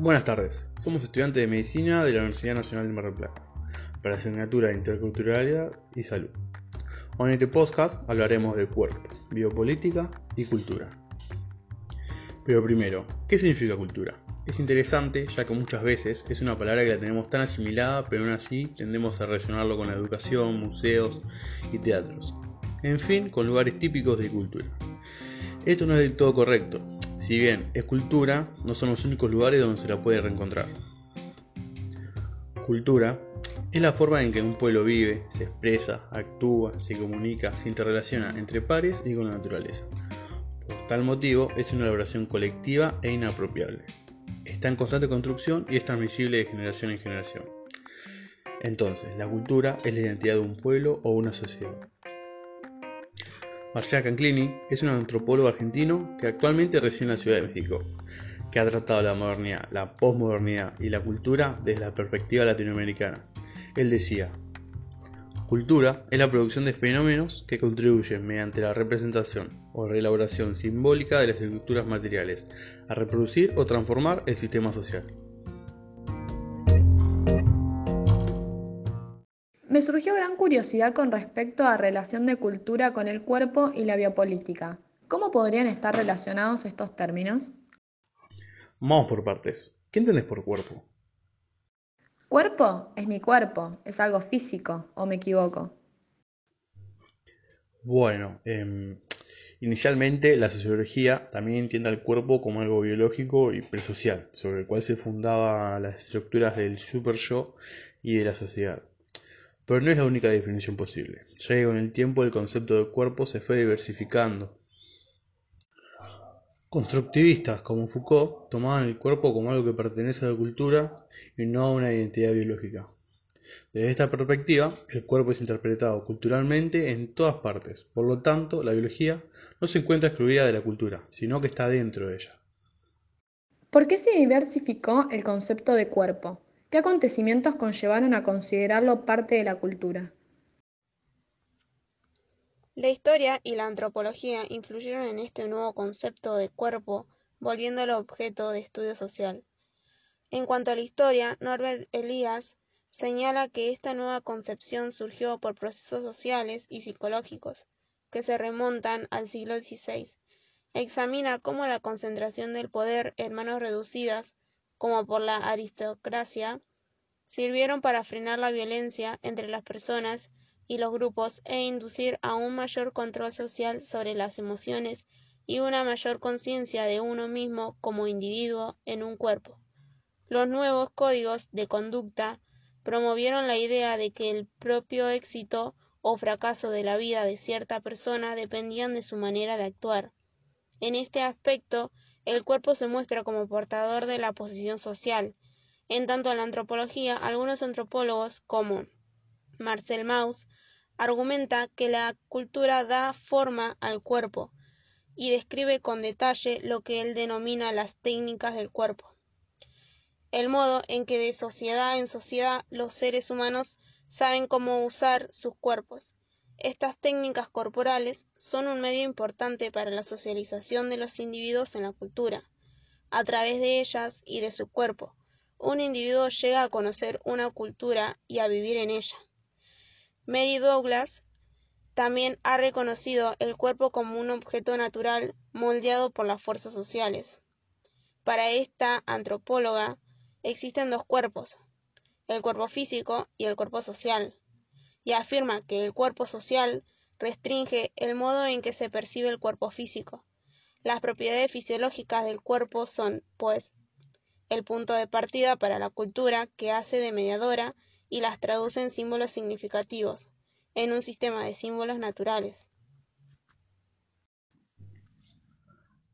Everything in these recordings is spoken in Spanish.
Buenas tardes, somos estudiantes de Medicina de la Universidad Nacional de Mar del Plata, para la asignatura de Interculturalidad y Salud. En este podcast hablaremos de cuerpo, biopolítica y cultura. Pero primero, ¿qué significa cultura? Es interesante ya que muchas veces es una palabra que la tenemos tan asimilada, pero aún así tendemos a relacionarlo con la educación, museos y teatros. En fin, con lugares típicos de cultura. Esto no es del todo correcto, si bien es cultura, no son los únicos lugares donde se la puede reencontrar. Cultura es la forma en que un pueblo vive, se expresa, actúa, se comunica, se interrelaciona entre pares y con la naturaleza. Por tal motivo, es una elaboración colectiva e inapropiable. Está en constante construcción y es transmisible de generación en generación. Entonces, la cultura es la identidad de un pueblo o una sociedad. Marcial Canclini es un antropólogo argentino que actualmente reside en la Ciudad de México, que ha tratado la modernidad, la posmodernidad y la cultura desde la perspectiva latinoamericana. Él decía, Cultura es la producción de fenómenos que contribuyen mediante la representación o reelaboración simbólica de las estructuras materiales a reproducir o transformar el sistema social. Me surgió gran curiosidad con respecto a relación de cultura con el cuerpo y la biopolítica. ¿Cómo podrían estar relacionados estos términos? Vamos por partes. ¿Qué entendés por cuerpo? Cuerpo es mi cuerpo, es algo físico, ¿o me equivoco? Bueno, em, inicialmente la sociología también entiende al cuerpo como algo biológico y presocial, sobre el cual se fundaban las estructuras del super yo y de la sociedad. Pero no es la única definición posible, ya que con el tiempo el concepto de cuerpo se fue diversificando. Constructivistas como Foucault tomaban el cuerpo como algo que pertenece a la cultura y no a una identidad biológica. Desde esta perspectiva, el cuerpo es interpretado culturalmente en todas partes, por lo tanto, la biología no se encuentra excluida de la cultura, sino que está dentro de ella. ¿Por qué se diversificó el concepto de cuerpo? ¿Qué acontecimientos conllevaron a considerarlo parte de la cultura? La historia y la antropología influyeron en este nuevo concepto de cuerpo, volviéndolo objeto de estudio social. En cuanto a la historia, Norbert Elias señala que esta nueva concepción surgió por procesos sociales y psicológicos que se remontan al siglo XVI. Examina cómo la concentración del poder en manos reducidas como por la aristocracia, sirvieron para frenar la violencia entre las personas y los grupos e inducir a un mayor control social sobre las emociones y una mayor conciencia de uno mismo como individuo en un cuerpo. Los nuevos códigos de conducta promovieron la idea de que el propio éxito o fracaso de la vida de cierta persona dependían de su manera de actuar. En este aspecto, el cuerpo se muestra como portador de la posición social. En tanto en la antropología, algunos antropólogos, como Marcel Mauss, argumenta que la cultura da forma al cuerpo y describe con detalle lo que él denomina las técnicas del cuerpo. El modo en que de sociedad en sociedad los seres humanos saben cómo usar sus cuerpos estas técnicas corporales son un medio importante para la socialización de los individuos en la cultura. A través de ellas y de su cuerpo, un individuo llega a conocer una cultura y a vivir en ella. Mary Douglas también ha reconocido el cuerpo como un objeto natural moldeado por las fuerzas sociales. Para esta antropóloga existen dos cuerpos, el cuerpo físico y el cuerpo social y afirma que el cuerpo social restringe el modo en que se percibe el cuerpo físico. Las propiedades fisiológicas del cuerpo son, pues, el punto de partida para la cultura que hace de mediadora y las traduce en símbolos significativos, en un sistema de símbolos naturales.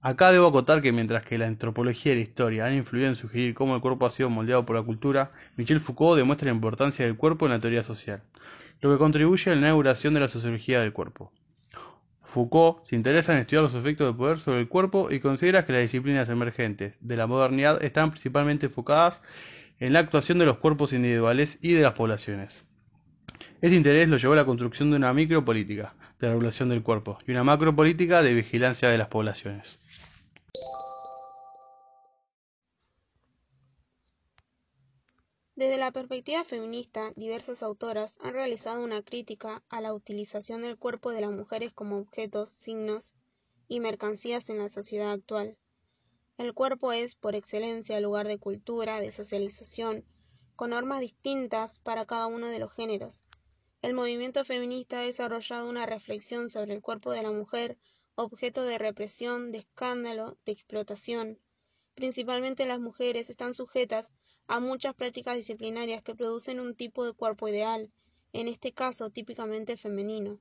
Acá debo acotar que mientras que la antropología y la historia han influido en sugerir cómo el cuerpo ha sido moldeado por la cultura, Michel Foucault demuestra la importancia del cuerpo en la teoría social lo que contribuye a la inauguración de la sociología del cuerpo. Foucault se interesa en estudiar los efectos del poder sobre el cuerpo y considera que las disciplinas emergentes de la modernidad están principalmente enfocadas en la actuación de los cuerpos individuales y de las poblaciones. Este interés lo llevó a la construcción de una micropolítica de regulación del cuerpo y una macropolítica de vigilancia de las poblaciones. Desde la perspectiva feminista, diversas autoras han realizado una crítica a la utilización del cuerpo de las mujeres como objetos, signos y mercancías en la sociedad actual. El cuerpo es, por excelencia, lugar de cultura, de socialización, con normas distintas para cada uno de los géneros. El movimiento feminista ha desarrollado una reflexión sobre el cuerpo de la mujer, objeto de represión, de escándalo, de explotación. Principalmente las mujeres están sujetas a muchas prácticas disciplinarias que producen un tipo de cuerpo ideal, en este caso típicamente femenino.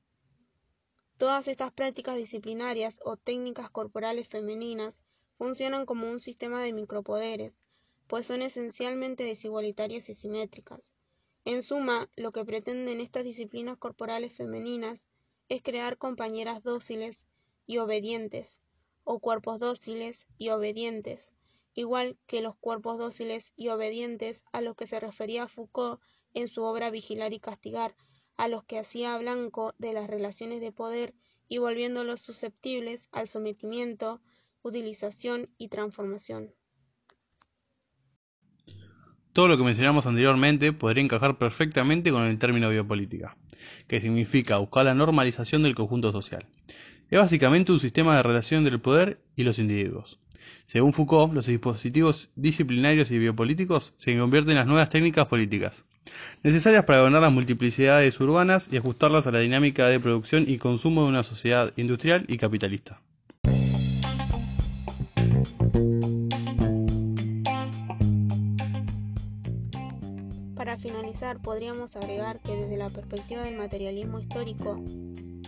Todas estas prácticas disciplinarias o técnicas corporales femeninas funcionan como un sistema de micropoderes, pues son esencialmente desigualitarias y simétricas. En suma, lo que pretenden estas disciplinas corporales femeninas es crear compañeras dóciles y obedientes, o cuerpos dóciles y obedientes, igual que los cuerpos dóciles y obedientes a los que se refería Foucault en su obra Vigilar y Castigar, a los que hacía blanco de las relaciones de poder y volviéndolos susceptibles al sometimiento, utilización y transformación. Todo lo que mencionamos anteriormente podría encajar perfectamente con el término biopolítica, que significa buscar la normalización del conjunto social. Es básicamente un sistema de relación del poder y los individuos. Según Foucault, los dispositivos disciplinarios y biopolíticos se convierten en las nuevas técnicas políticas, necesarias para gobernar las multiplicidades urbanas y ajustarlas a la dinámica de producción y consumo de una sociedad industrial y capitalista. Para finalizar, podríamos agregar que desde la perspectiva del materialismo histórico,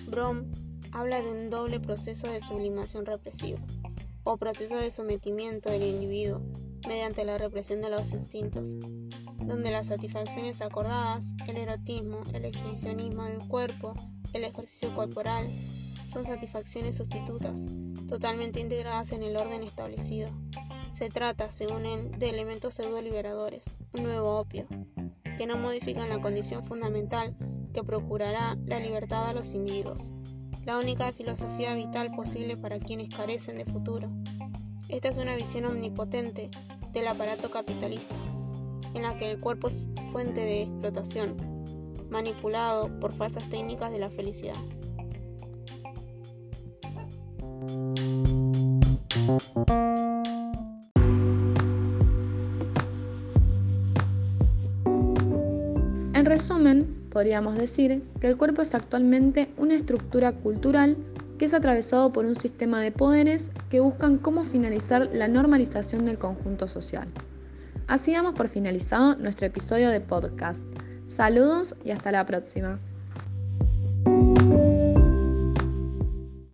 Brom habla de un doble proceso de sublimación represiva o proceso de sometimiento del individuo mediante la represión de los instintos, donde las satisfacciones acordadas, el erotismo, el exhibicionismo del cuerpo, el ejercicio corporal, son satisfacciones sustitutas, totalmente integradas en el orden establecido. Se trata, según él, de elementos pseudo-liberadores, un nuevo opio, que no modifican la condición fundamental que procurará la libertad a los individuos la única filosofía vital posible para quienes carecen de futuro. Esta es una visión omnipotente del aparato capitalista, en la que el cuerpo es fuente de explotación, manipulado por falsas técnicas de la felicidad. En resumen, podríamos decir que el cuerpo es actualmente una estructura cultural que es atravesado por un sistema de poderes que buscan cómo finalizar la normalización del conjunto social. Así damos por finalizado nuestro episodio de podcast. Saludos y hasta la próxima.